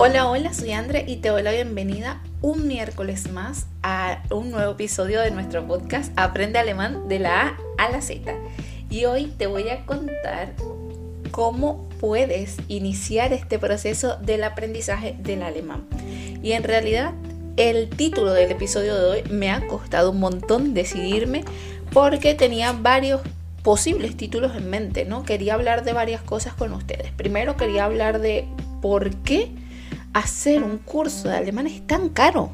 Hola, hola, soy Andre y te doy la bienvenida un miércoles más a un nuevo episodio de nuestro podcast Aprende Alemán de la A a la Z. Y hoy te voy a contar cómo puedes iniciar este proceso del aprendizaje del alemán. Y en realidad el título del episodio de hoy me ha costado un montón decidirme porque tenía varios posibles títulos en mente, ¿no? Quería hablar de varias cosas con ustedes. Primero quería hablar de por qué hacer un curso de alemán es tan caro.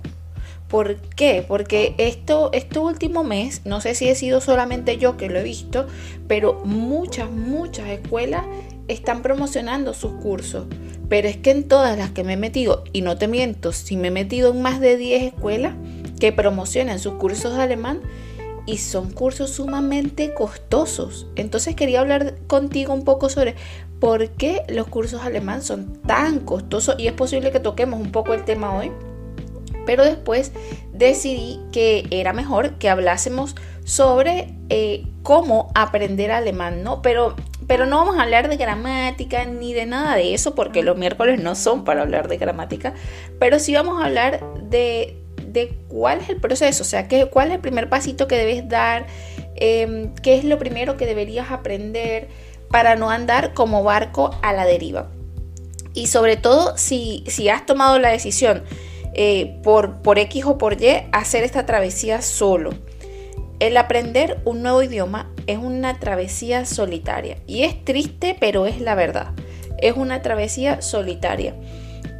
¿Por qué? Porque esto, este último mes, no sé si he sido solamente yo que lo he visto, pero muchas, muchas escuelas están promocionando sus cursos. Pero es que en todas las que me he metido, y no te miento, si me he metido en más de 10 escuelas que promocionan sus cursos de alemán, y son cursos sumamente costosos. Entonces quería hablar contigo un poco sobre por qué los cursos alemán son tan costosos y es posible que toquemos un poco el tema hoy. Pero después decidí que era mejor que hablásemos sobre eh, cómo aprender alemán, ¿no? Pero, pero no vamos a hablar de gramática ni de nada de eso, porque los miércoles no son para hablar de gramática, pero sí vamos a hablar de, de cuál es el proceso, o sea, qué, cuál es el primer pasito que debes dar, em, qué es lo primero que deberías aprender para no andar como barco a la deriva. Y sobre todo si, si has tomado la decisión eh, por, por X o por Y hacer esta travesía solo. El aprender un nuevo idioma es una travesía solitaria. Y es triste, pero es la verdad. Es una travesía solitaria.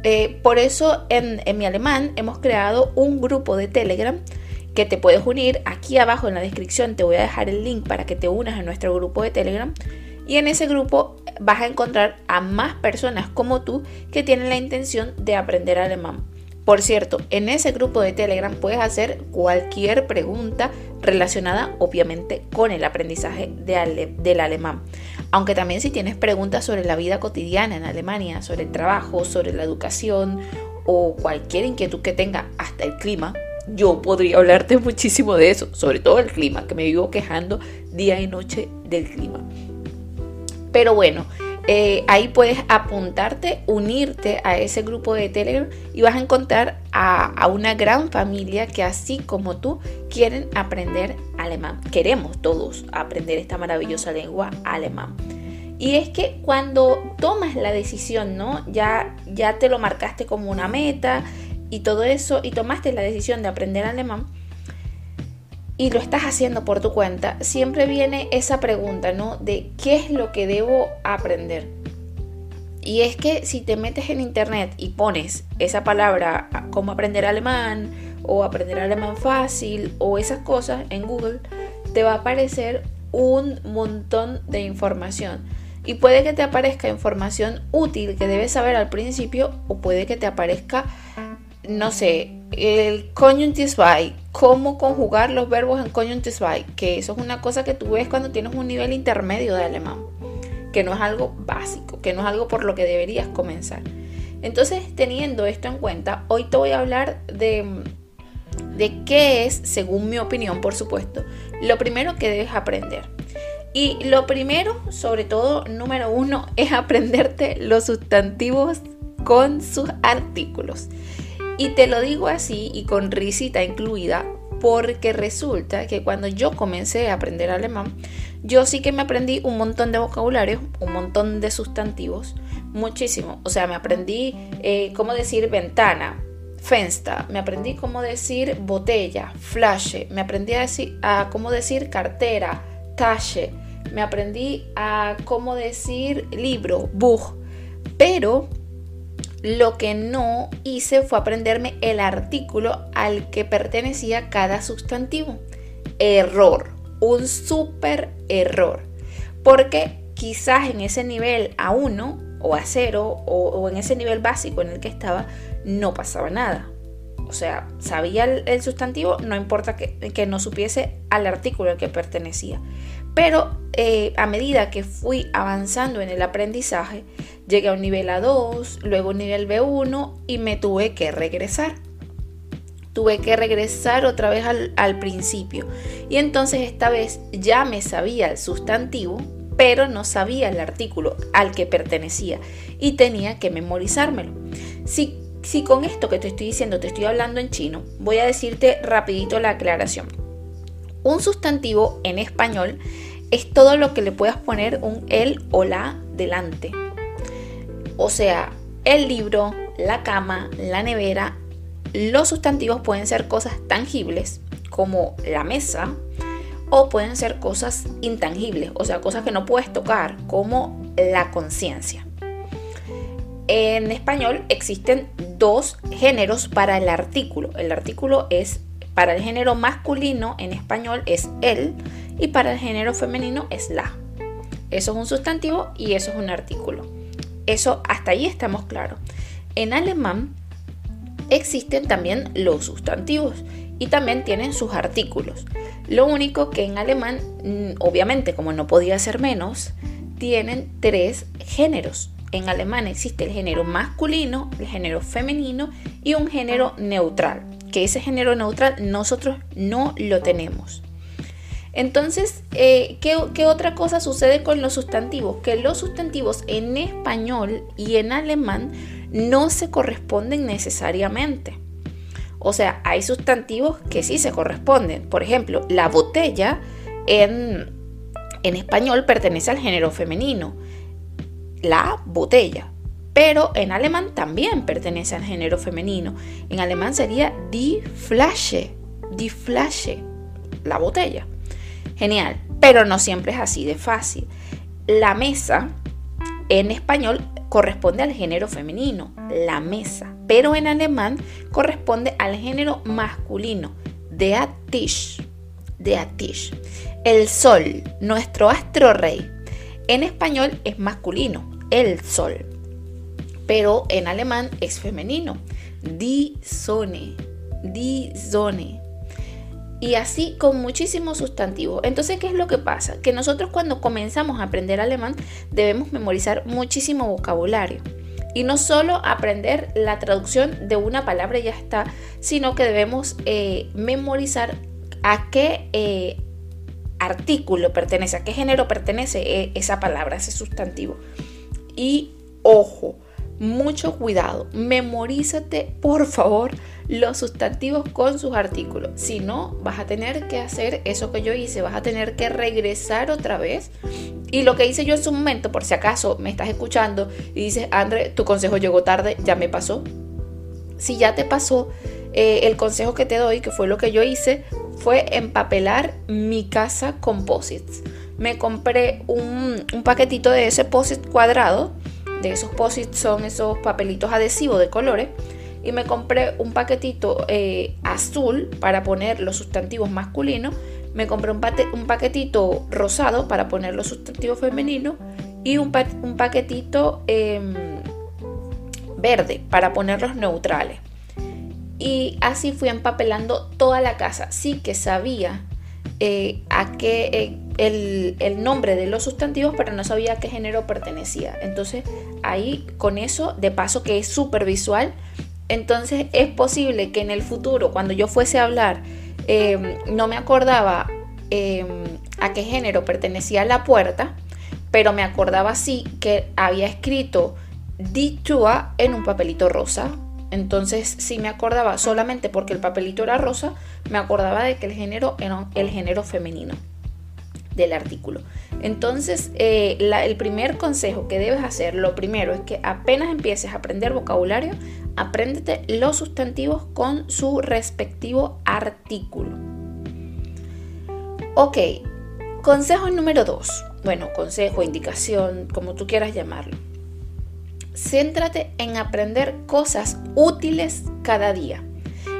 Eh, por eso en, mi alemán hemos creado un grupo de Telegram que te puedes unir. Aquí abajo en la descripción te voy a dejar el link para que te unas a nuestro grupo de Telegram. Y en ese grupo vas a encontrar a más personas como tú que tienen la intención de aprender alemán. Por cierto, en ese grupo de Telegram puedes hacer cualquier pregunta relacionada obviamente con el aprendizaje del alemán. Aunque también si tienes preguntas sobre la vida cotidiana en Alemania, sobre el trabajo, sobre la educación o cualquier inquietud que tenga, hasta el clima, yo podría hablarte muchísimo de eso, sobre todo el clima, que me vivo quejando día y noche del clima. Pero bueno, eh, ahí puedes apuntarte, unirte a ese grupo de Telegram y vas a encontrar a, una gran familia que así como tú quieren aprender alemán. Queremos todos aprender esta maravillosa lengua alemán. Y es que cuando tomas la decisión, ¿no? Ya, ya te lo marcaste como una meta y todo eso y tomaste la decisión de aprender alemán, y lo estás haciendo por tu cuenta, siempre viene esa pregunta, ¿no? De qué es lo que debo aprender. Y es que si te metes en internet y pones esa palabra como aprender alemán o aprender alemán fácil o esas cosas en Google, te va a aparecer un montón de información. Y puede que te aparezca información útil que debes saber al principio o puede que te aparezca, no sé, el by cómo conjugar los verbos en by que eso es una cosa que tú ves cuando tienes un nivel intermedio de alemán, que no es algo básico, que no es algo por lo que deberías comenzar. Entonces, teniendo esto en cuenta, hoy te voy a hablar de, de qué es, según mi opinión, por supuesto, lo primero que debes aprender. Y lo primero, sobre todo, número uno, es aprenderte los sustantivos con sus artículos. Y te lo digo así y con risita incluida porque resulta que cuando yo comencé a aprender alemán, yo sí que me aprendí un montón de vocabulario, un montón de sustantivos, muchísimo. O sea, me aprendí eh, cómo decir ventana, fenster, me aprendí cómo decir botella, flash, me aprendí a, decir, a cómo decir cartera, tasche, me aprendí a cómo decir libro, Buch, pero lo que no hice fue aprenderme el artículo al que pertenecía cada sustantivo. Error, un súper error. Porque quizás en ese nivel A1 o A0 o, en ese nivel básico en el que estaba no pasaba nada. O sea, sabía el, sustantivo, no importa que, no supiese al artículo al que pertenecía. Pero eh, a medida que fui avanzando en el aprendizaje, llegué a un nivel A2, luego un nivel B1 y me tuve que regresar. Tuve que regresar otra vez al, al principio. Y entonces esta vez ya me sabía el sustantivo, pero no sabía el artículo al que pertenecía y tenía que memorizármelo. Si, si con esto que te estoy diciendo te estoy hablando en chino, voy a decirte rapidito la aclaración. Un sustantivo en español es todo lo que le puedas poner un el o la delante. O sea, el libro, la cama, la nevera. Los sustantivos pueden ser cosas tangibles como la mesa o pueden ser cosas intangibles, o sea, cosas que no puedes tocar como la conciencia. En español existen dos géneros para el artículo. El artículo es para el género masculino en español es el y para el género femenino es la. Eso es un sustantivo y eso es un artículo. Eso hasta ahí estamos claros. En alemán existen también los sustantivos y también tienen sus artículos. Lo único que en alemán, mm, obviamente como no podía ser menos, tienen tres géneros. En alemán existe el género masculino, el género femenino y un género neutral, que ese género neutral nosotros no lo tenemos. Entonces, eh, ¿qué, ¿qué, otra cosa sucede con los sustantivos? Que los sustantivos en español y en alemán no se corresponden necesariamente. O sea, hay sustantivos que sí se corresponden. Por ejemplo, la botella en, en español pertenece al género femenino. La botella. Pero en alemán también pertenece al género femenino. En alemán sería die Flasche. Die Flasche. La botella. Genial, pero no siempre es así de fácil. La mesa en español corresponde al género femenino, la mesa, pero en alemán corresponde al género masculino, der Tisch, der Tisch. El sol, nuestro astro rey, en español es masculino, el sol, pero en alemán es femenino, die Sonne, die Sonne y así con muchísimos sustantivos. Entonces, ¿qué es lo que pasa? Que nosotros cuando comenzamos a aprender alemán debemos memorizar muchísimo vocabulario. Y no solo aprender la traducción de una palabra y ya está, sino que debemos eh, memorizar a qué eh, artículo pertenece, a qué género pertenece eh, esa palabra, ese sustantivo. Y ojo, mucho cuidado, memorízate por favor los sustantivos con sus artículos. Si no, vas a tener que hacer eso que yo hice, vas a tener que regresar otra vez. Y lo que hice yo en su momento, por si acaso me estás escuchando y dices, André, tu consejo llegó tarde, ya me pasó. Si ya te pasó, eh, el consejo que te doy, que fue lo que yo hice, fue empapelar mi casa composites. Me compré un, un paquetito de ese posit cuadrado. De esos posits son esos papelitos adhesivos de colores y me compré un paquetito eh, azul para poner los sustantivos masculinos, me compré un, paquetito rosado para poner los sustantivos femeninos y un, paquetito em, verde para poner los neutrales. Y así fui empapelando toda la casa. Sí que sabía eh, a qué eh, el, el, nombre de los sustantivos, pero no sabía a qué género pertenecía. Entonces ahí con eso, de paso que es súper visual, entonces es posible que en el futuro, cuando yo fuese a hablar, em, no me acordaba em, a qué género pertenecía la puerta, pero me acordaba sí que había escrito Ditua en un papelito rosa. Entonces, si me acordaba solamente porque el papelito era rosa, me acordaba de que el género era el género femenino del artículo. Entonces, eh, el primer consejo que debes hacer, lo primero es que apenas empieces a aprender vocabulario, apréndete los sustantivos con su respectivo artículo. Ok, consejo número 2. Bueno, consejo, indicación, como tú quieras llamarlo. Céntrate en aprender cosas útiles cada día.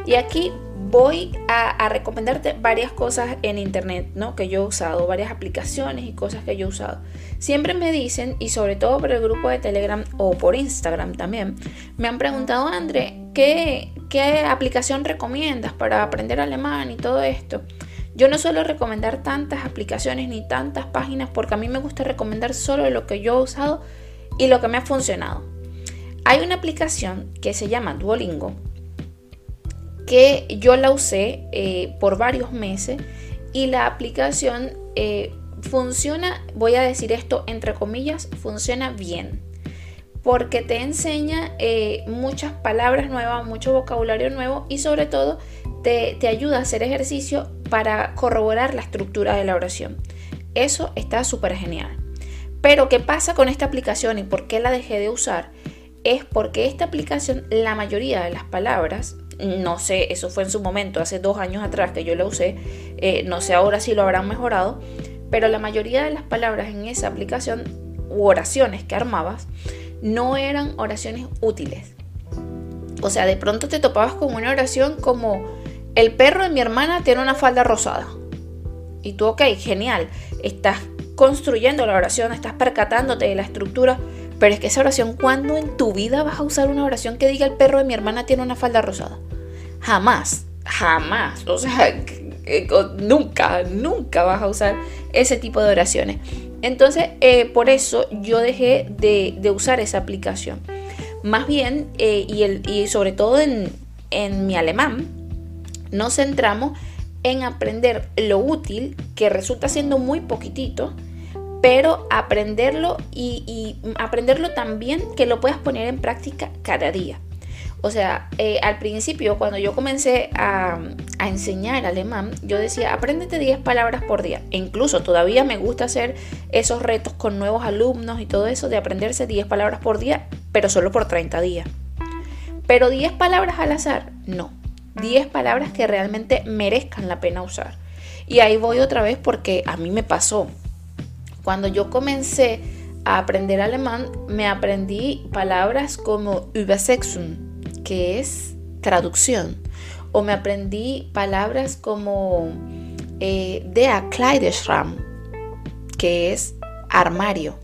Y aquí voy a, recomendarte varias cosas en internet, ¿no? Que yo he usado, varias aplicaciones y cosas que yo he usado. Siempre me dicen, y sobre todo por el grupo de Telegram o por Instagram también, me han preguntado, André, ¿qué, qué aplicación recomiendas para aprender alemán y todo esto? Yo no suelo recomendar tantas aplicaciones ni tantas páginas porque a mí me gusta recomendar solo lo que yo he usado y lo que me ha funcionado. Hay una aplicación que se llama Duolingo que yo la usé eh, por varios meses y la aplicación eh, funciona, voy a decir esto entre comillas, funciona bien. porque te enseña eh, muchas palabras nuevas, mucho vocabulario nuevo y sobre todo te, te ayuda a hacer ejercicio para corroborar la estructura de la oración. Eso está súper genial. Pero ¿qué pasa con esta aplicación y por qué la dejé de usar? Es porque esta aplicación, la mayoría de las palabras, no sé, eso fue en su momento, hace dos años atrás que yo la usé, eh, no sé ahora si lo habrán mejorado, pero la mayoría de las palabras en esa aplicación u oraciones que armabas no eran oraciones útiles. O sea, de pronto te topabas con una oración como el perro de mi hermana tiene una falda rosada. Y tú, ok, genial, estás construyendo la oración, estás percatándote de la estructura, pero es que esa oración, ¿cuándo en tu vida vas a usar una oración que diga el perro de mi hermana tiene una falda rosada? Jamás, jamás. O sea, nunca, nunca vas a usar ese tipo de oraciones. Entonces, eh, por eso yo dejé de, usar esa aplicación. Más bien, eh, y, sobre todo en, en mi alemán, nos centramos en aprender lo útil, que resulta siendo muy poquitito, pero aprenderlo y, aprenderlo también que lo puedas poner en práctica cada día. O sea, eh, al principio, cuando yo comencé a, enseñar alemán, yo decía, apréndete 10 palabras por día. E incluso todavía me gusta hacer esos retos con nuevos alumnos y todo eso de aprenderse 10 palabras por día, pero solo por 30 días. Pero 10 palabras al azar, no. 10 palabras que realmente merezcan la pena usar. Y ahí voy otra vez porque a mí me pasó. Cuando yo comencé a aprender alemán, me aprendí palabras como Übersetzung, que es traducción. O me aprendí palabras como eh, Der Kleiderschrank, que es armario.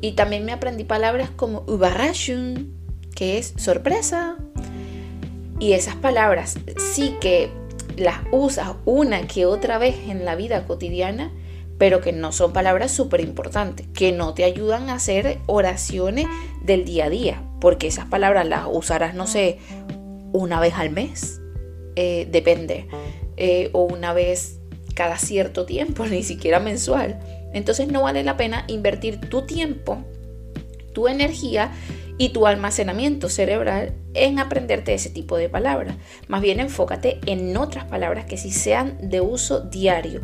Y también me aprendí palabras como Überraschung, que es sorpresa. Y esas palabras sí que las usas una que otra vez en la vida cotidiana pero que no son palabras súper importantes, que no te ayudan a hacer oraciones del día a día, porque esas palabras las usarás, no sé, una vez al mes, eh, depende, eh, o una vez cada cierto tiempo, ni siquiera mensual. Entonces no vale la pena invertir tu tiempo, tu energía y tu almacenamiento cerebral en aprenderte ese tipo de palabras. Más bien enfócate en otras palabras que sí sean de uso diario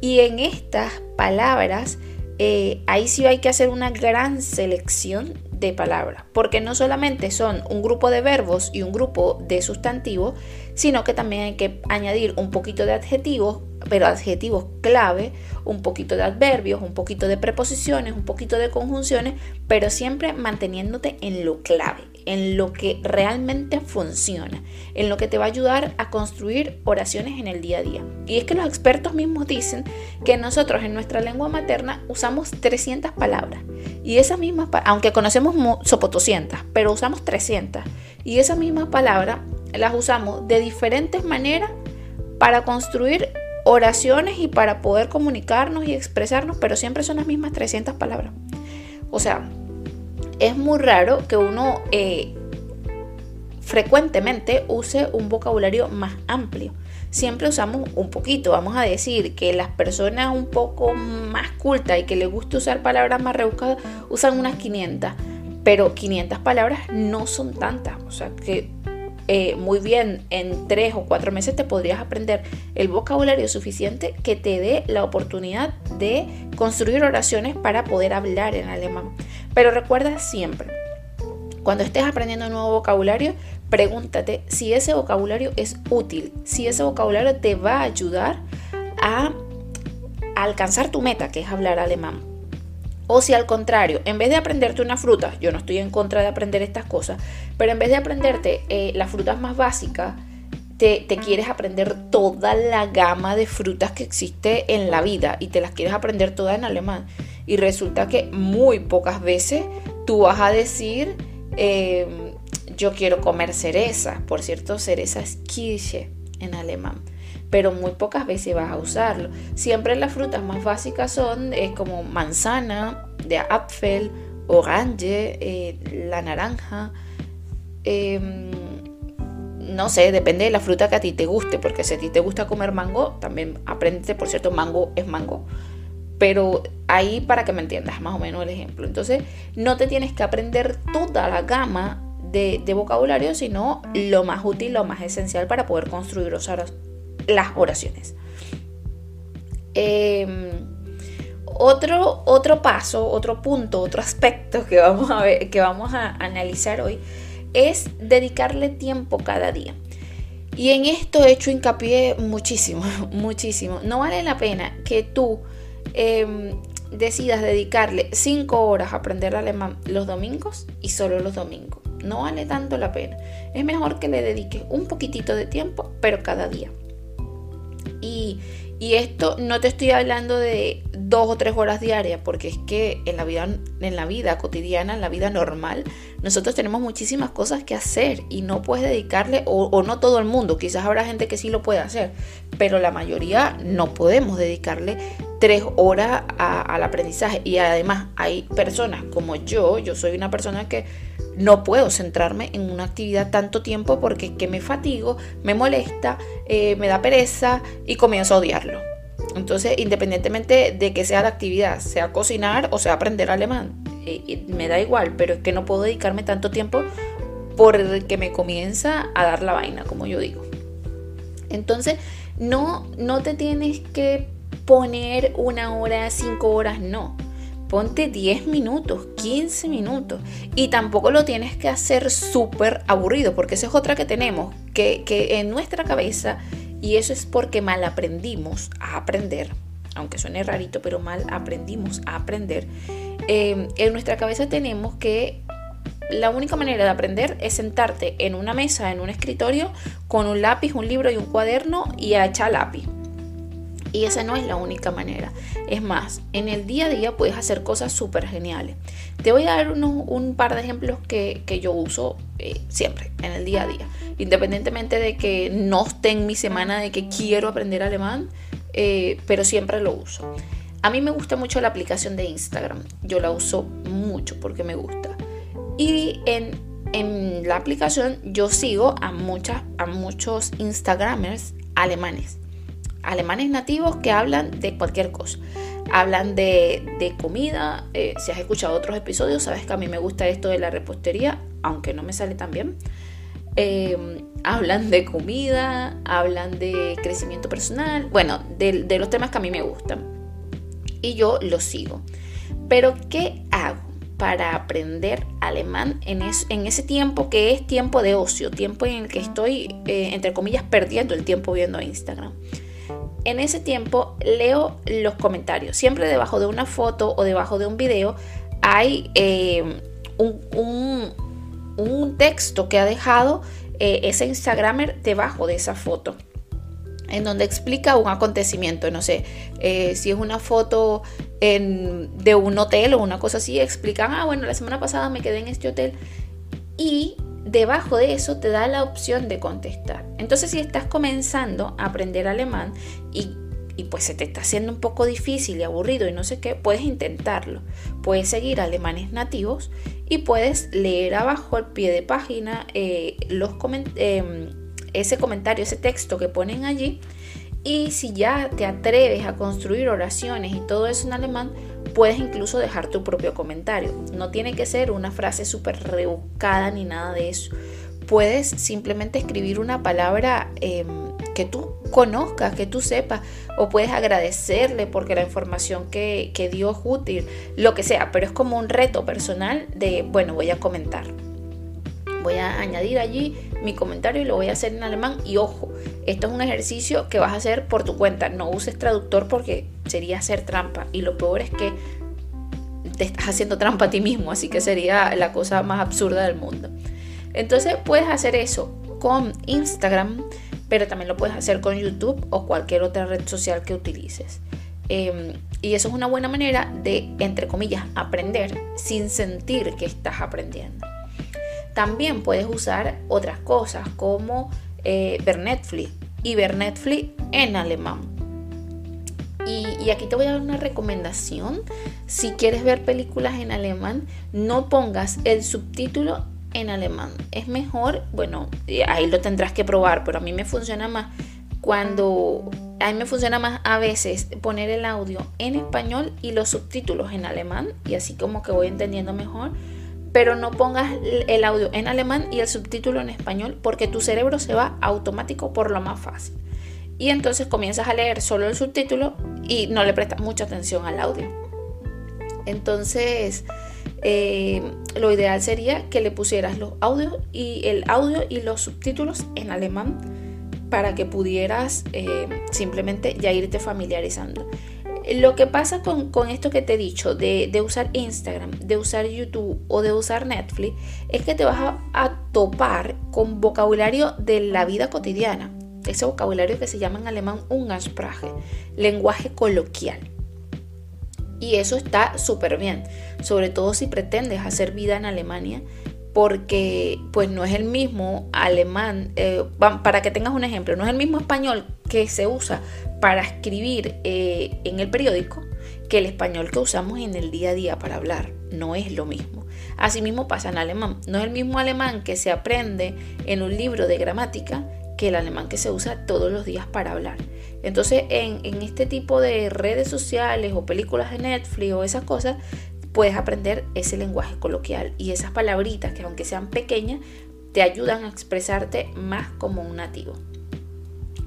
y en estas palabras, eh, ahí sí hay que hacer una gran selección de palabras, porque no solamente son un grupo de verbos y un grupo de sustantivos, sino que también hay que añadir un poquito de adjetivos, pero adjetivos clave, un poquito de adverbios, un poquito de preposiciones, un poquito de conjunciones, pero siempre manteniéndote en lo clave en lo que realmente funciona, en lo que te va a ayudar a construir oraciones en el día a día. Y es que los expertos mismos dicen que nosotros en nuestra lengua materna usamos 300 palabras. Y esas mismas, aunque conocemos sopotoscientas, pero usamos 300. Y esas mismas palabras las usamos de diferentes maneras para construir oraciones y para poder comunicarnos y expresarnos, pero siempre son las mismas 300 palabras. O sea, es muy raro que uno eh, frecuentemente use un vocabulario más amplio. Siempre usamos un poquito, vamos a decir que las personas un poco más cultas y que les gusta usar palabras más rebuscadas usan unas 500, pero 500 palabras no son tantas, o sea que eh, muy bien en tres o cuatro meses te podrías aprender el vocabulario suficiente que te dé la oportunidad de construir oraciones para poder hablar en alemán. Pero recuerda siempre, cuando estés aprendiendo un nuevo vocabulario, pregúntate si ese vocabulario es útil, si ese vocabulario te va a ayudar a alcanzar tu meta, que es hablar alemán. O si al contrario, en vez de aprenderte una fruta, yo no estoy en contra de aprender estas cosas, pero en vez de aprenderte eh, las frutas más básicas, te, te, quieres aprender toda la gama de frutas que existe en la vida y te las quieres aprender todas en alemán. Y resulta que muy pocas veces tú vas a decir, eh, yo quiero comer cereza. Por cierto, cereza es Kirsche en alemán. Pero muy pocas veces vas a usarlo. Siempre las frutas más básicas son es como manzana, de Apfel, orange, eh, la naranja. Em, no sé, depende de la fruta que a ti te guste, porque si a ti te gusta comer mango, también aprende, por cierto, mango es mango pero ahí para que me entiendas más o menos el ejemplo. Entonces, no te tienes que aprender toda la gama de, vocabulario, sino lo más útil, lo más esencial para poder construir las oraciones. Em, otro, otro paso, otro punto, otro aspecto que vamos a ver, que vamos a analizar hoy es dedicarle tiempo cada día. Y en esto he hecho hincapié muchísimo, muchísimo. No vale la pena que tú em, decidas dedicarle 5 horas a aprender alemán los domingos y solo los domingos. No vale tanto la pena. Es mejor que le dediques un poquitito de tiempo, pero cada día. Y, esto no te estoy hablando de dos o tres horas diarias, porque es que en la vida, en la vida cotidiana, en la vida normal, nosotros tenemos muchísimas cosas que hacer y no puedes dedicarle, o, no todo el mundo, quizás habrá gente que sí lo puede hacer, pero la mayoría no podemos dedicarle tres horas al aprendizaje. Y además hay personas como yo, yo soy una persona que no puedo centrarme en una actividad tanto tiempo porque es que me fatigo, me molesta, eh, me da pereza y comienzo a odiarlo. Entonces, independientemente de que sea la actividad, sea cocinar o sea aprender alemán, eh, me da igual, pero es que no puedo dedicarme tanto tiempo porque me comienza a dar la vaina, como yo digo. Entonces, no, no te tienes que poner una hora, cinco horas, no ponte 10 minutos, 15 minutos. Y tampoco lo tienes que hacer súper aburrido, porque esa es otra que tenemos, que, en nuestra cabeza, y eso es porque mal aprendimos a aprender, aunque suene rarito, pero mal aprendimos a aprender. Eh, en nuestra cabeza tenemos que la única manera de aprender es sentarte en una mesa, en un escritorio, con un lápiz, un libro y un cuaderno y a echar lápiz. Y esa no es la única manera. Es más, en el día a día puedes hacer cosas súper geniales. Te voy a dar un par de ejemplos que, yo uso eh, siempre, en el día a día. Independientemente de que no esté en mi semana de que quiero aprender alemán, eh, pero siempre lo uso. A mí me gusta mucho la aplicación de Instagram. Yo la uso mucho porque me gusta. Y en, en la aplicación yo sigo a, muchas, a muchos Instagramers alemanes alemanes nativos que hablan de cualquier cosa. Hablan de, comida, eh, si has escuchado otros episodios, sabes que a mí me gusta esto de la repostería, aunque no me sale tan bien. Eh, hablan de comida, hablan de crecimiento personal, bueno, de, los temas que a mí me gustan. Y yo los sigo. Pero, ¿qué hago para aprender alemán en, en ese tiempo que es tiempo de ocio, tiempo en el que estoy, eh, entre comillas, perdiendo el tiempo viendo Instagram? En ese tiempo leo los comentarios. Siempre debajo de una foto o debajo de un video hay eh, un, texto que ha dejado eh, ese Instagramer debajo de esa foto. En donde explica un acontecimiento, no sé, eh, si es una foto de un hotel o una cosa así, explican, ah, bueno, la semana pasada me quedé en este hotel y debajo de eso te da la opción de contestar. Entonces, si estás comenzando a aprender alemán y, pues se te está haciendo un poco difícil y aburrido y no sé qué, puedes intentarlo. Puedes seguir alemanes nativos y puedes leer abajo al pie de página eh, los em, ese comentario, ese texto que ponen allí. Y si ya te atreves a construir oraciones y todo eso en alemán, Puedes incluso dejar tu propio comentario. No tiene que ser una frase súper rebuscada ni nada de eso. Puedes simplemente escribir una palabra em, que tú conozcas, que tú sepas, o puedes agradecerle porque la información que, que dio es útil, lo que sea, pero es como un reto personal de, bueno, voy a comentar. Voy a añadir allí mi comentario y lo voy a hacer en alemán. Y ojo, esto es un ejercicio que vas a hacer por tu cuenta. No uses traductor porque sería hacer trampa. Y lo peor es que te estás haciendo trampa a ti mismo. Así que sería la cosa más absurda del mundo. Entonces puedes hacer eso con Instagram, pero también lo puedes hacer con YouTube o cualquier otra red social que utilices. Em, y eso es una buena manera de, entre comillas, aprender sin sentir que estás aprendiendo. También puedes usar otras cosas como eh, ver Netflix y ver Netflix en alemán. Y, aquí te voy a dar una recomendación. Si quieres ver películas en alemán, no pongas el subtítulo en alemán. Es mejor, bueno, ahí lo tendrás que probar, pero a mí me funciona más cuando a mí me funciona más a veces poner el audio en español y los subtítulos en alemán y así como que voy entendiendo mejor. Pero no pongas el audio en alemán y el subtítulo en español porque tu cerebro se va automático por lo más fácil. Y entonces comienzas a leer solo el subtítulo y no le prestas mucha atención al audio. Entonces, eh, lo ideal sería que le pusieras los audios y el audio y los subtítulos en alemán para que pudieras eh, simplemente ya irte familiarizando. Lo que pasa con, esto que te he dicho de, usar Instagram, de usar YouTube o de usar Netflix es que te vas a, topar con vocabulario de la vida cotidiana. Ese vocabulario que se llama en alemán Umgangssprache, lenguaje coloquial. Y eso está súper bien, sobre todo si pretendes hacer vida en Alemania porque pues no es el mismo alemán, eh, para que tengas un ejemplo, no es el mismo español que se usa para escribir eh, en el periódico que el español que usamos en el día a día para hablar, no es lo mismo. Asimismo pasa en alemán, no es el mismo alemán que se aprende en un libro de gramática que el alemán que se usa todos los días para hablar. Entonces en, en este tipo de redes sociales o películas de Netflix o esas cosas, puedes aprender ese lenguaje coloquial y esas palabritas que aunque sean pequeñas, te ayudan a expresarte más como un nativo.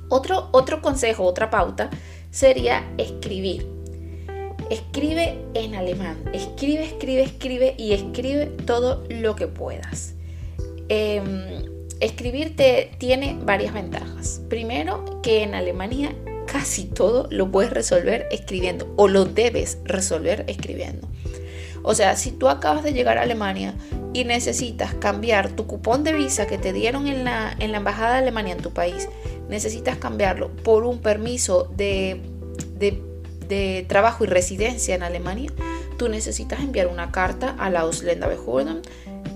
Otro, otro consejo, otra pauta sería escribir. Escribe en alemán. Escribe, escribe, escribe y escribe todo lo que puedas. Eh, escribir tiene varias ventajas. Primero, que en Alemania casi todo lo puedes resolver escribiendo o lo debes resolver escribiendo. O sea, si tú acabas de llegar a Alemania y necesitas cambiar tu cupón de visa que te dieron en la, en la Embajada de Alemania en tu país, necesitas cambiarlo por un permiso de, de, trabajo y residencia en Alemania, tú necesitas enviar una carta a la Ausländerbehörden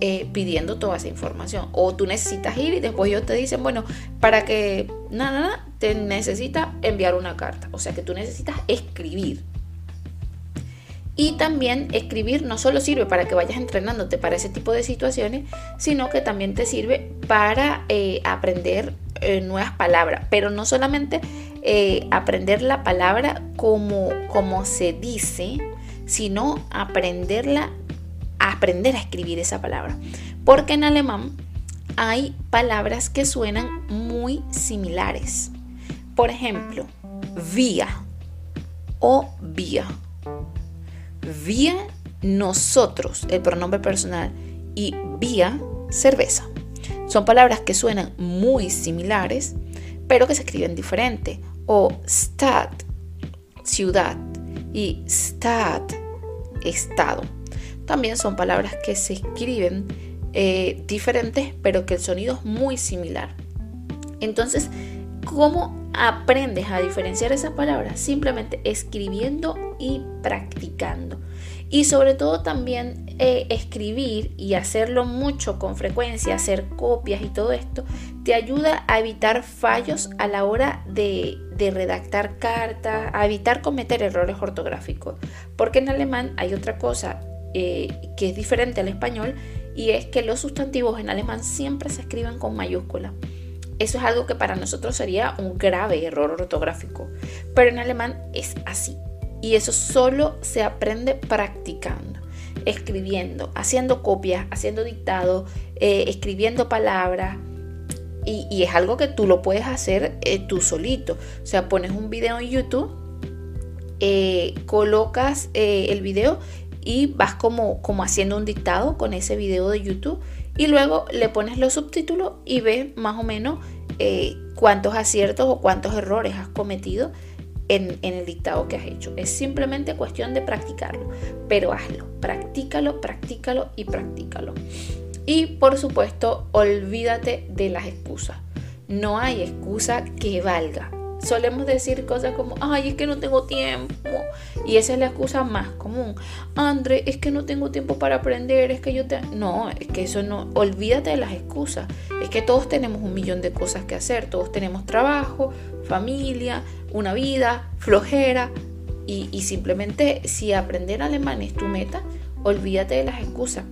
eh, pidiendo toda esa información. O tú necesitas ir y después ellos te dicen, bueno, para que nada, nada, te necesita enviar una carta. O sea que tú necesitas escribir. Y también escribir no solo sirve para que vayas entrenándote para ese tipo de situaciones, sino que también te sirve para eh, aprender eh, nuevas palabras. Pero no solamente eh, aprender la palabra como, como se dice, sino aprenderla, aprender a escribir esa palabra. Porque en alemán hay palabras que suenan muy similares. Por ejemplo, vía o vía vía nosotros, el pronombre personal, y vía cerveza. Son palabras que suenan muy similares, pero que se escriben diferente. O stad, ciudad, y stad, estado. También son palabras que se escriben eh, diferentes, pero que el sonido es muy similar. Entonces, ¿cómo aprendes a diferenciar esas palabras? Simplemente escribiendo y practicando. Y sobre todo también eh, escribir y hacerlo mucho con frecuencia, hacer copias y todo esto, te ayuda a evitar fallos a la hora de, redactar cartas, a evitar cometer errores ortográficos. Porque en alemán hay otra cosa eh, que es diferente al español y es que los sustantivos en alemán siempre se escriben con mayúscula. Eso es algo que para nosotros sería un grave error ortográfico, pero en alemán es así. Y eso solo se aprende practicando, escribiendo, haciendo copias, haciendo dictado, eh, escribiendo palabras. Y, es algo que tú lo puedes hacer eh, tú solito. O sea, pones un video en YouTube, eh, colocas el video y vas como, como haciendo un dictado con ese video de YouTube y luego le pones los subtítulos y ves más o menos eh, cuántos aciertos o cuántos errores has cometido en, en, el dictado que has hecho. Es simplemente cuestión de practicarlo, pero hazlo, practícalo, practícalo y practícalo. Y por supuesto, olvídate de las excusas. No hay excusa que valga solemos decir cosas como, ay, es que no tengo tiempo. Y esa es la excusa más común. André, es que no tengo tiempo para aprender, es que yo te... No, es que eso no, olvídate de las excusas. Es que todos tenemos un millón de cosas que hacer. Todos tenemos trabajo, familia, una vida, flojera. Y, y simplemente si aprender alemán es tu meta, olvídate de las excusas.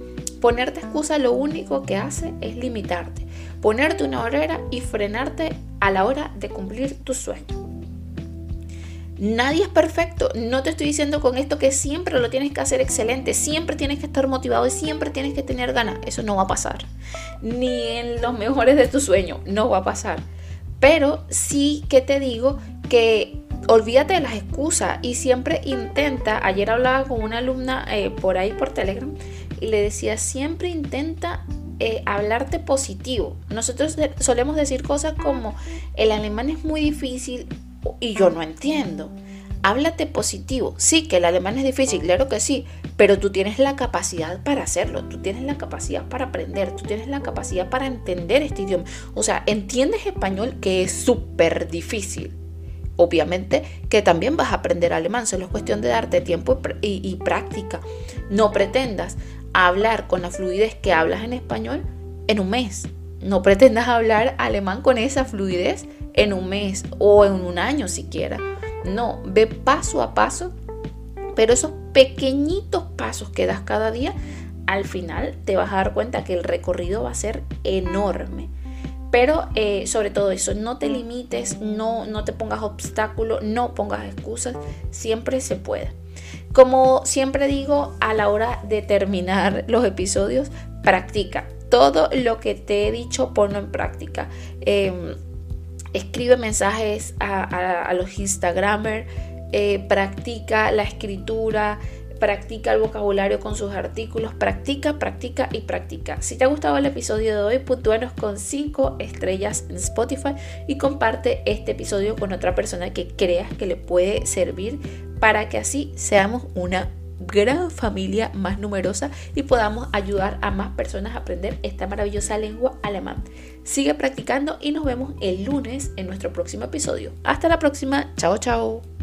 Ponerte excusa lo único que hace es limitarte, ponerte una barrera y frenarte a la hora de cumplir tu sueño. Nadie es perfecto. No te estoy diciendo con esto que siempre lo tienes que hacer excelente, siempre tienes que estar motivado y siempre tienes que tener ganas. Eso no va a pasar. Ni en los mejores de tu sueño, no va a pasar. Pero sí que te digo que olvídate de las excusas y siempre intenta, ayer hablaba con una alumna eh, por ahí por Telegram y le decía, siempre intenta eh, hablarte positivo. Nosotros solemos decir cosas como, el alemán es muy difícil y yo no entiendo. Háblate positivo. Sí, que el alemán es difícil, claro que sí, pero tú tienes la capacidad para hacerlo, tú tienes la capacidad para aprender, tú tienes la capacidad para entender este idioma. O sea, entiendes español que es súper difícil Obviamente que también vas a aprender alemán, solo es cuestión de darte tiempo y, práctica. No pretendas hablar con la fluidez que hablas en español en un mes. No pretendas hablar alemán con esa fluidez en un mes o en un año siquiera. No, ve paso a paso, pero esos pequeñitos pasos que das cada día, al final te vas a dar cuenta que el recorrido va a ser enorme. Pero eh, sobre todo eso, no te limites, no, no te pongas obstáculos, no pongas excusas, siempre se puede. Como siempre digo, a la hora de terminar los episodios, practica. Todo lo que te he dicho, ponlo en práctica. Em, escribe mensajes a, los Instagramers, eh, practica la escritura, practica el vocabulario con sus artículos, practica, practica y practica. Si te ha gustado el episodio de hoy, puntúanos con 5 estrellas en Spotify y comparte este episodio con otra persona que creas que le puede servir para que así seamos una gran familia más numerosa y podamos ayudar a más personas a aprender esta maravillosa lengua alemán. Sigue practicando y nos vemos el lunes en nuestro próximo episodio. Hasta la próxima. Chao, chao.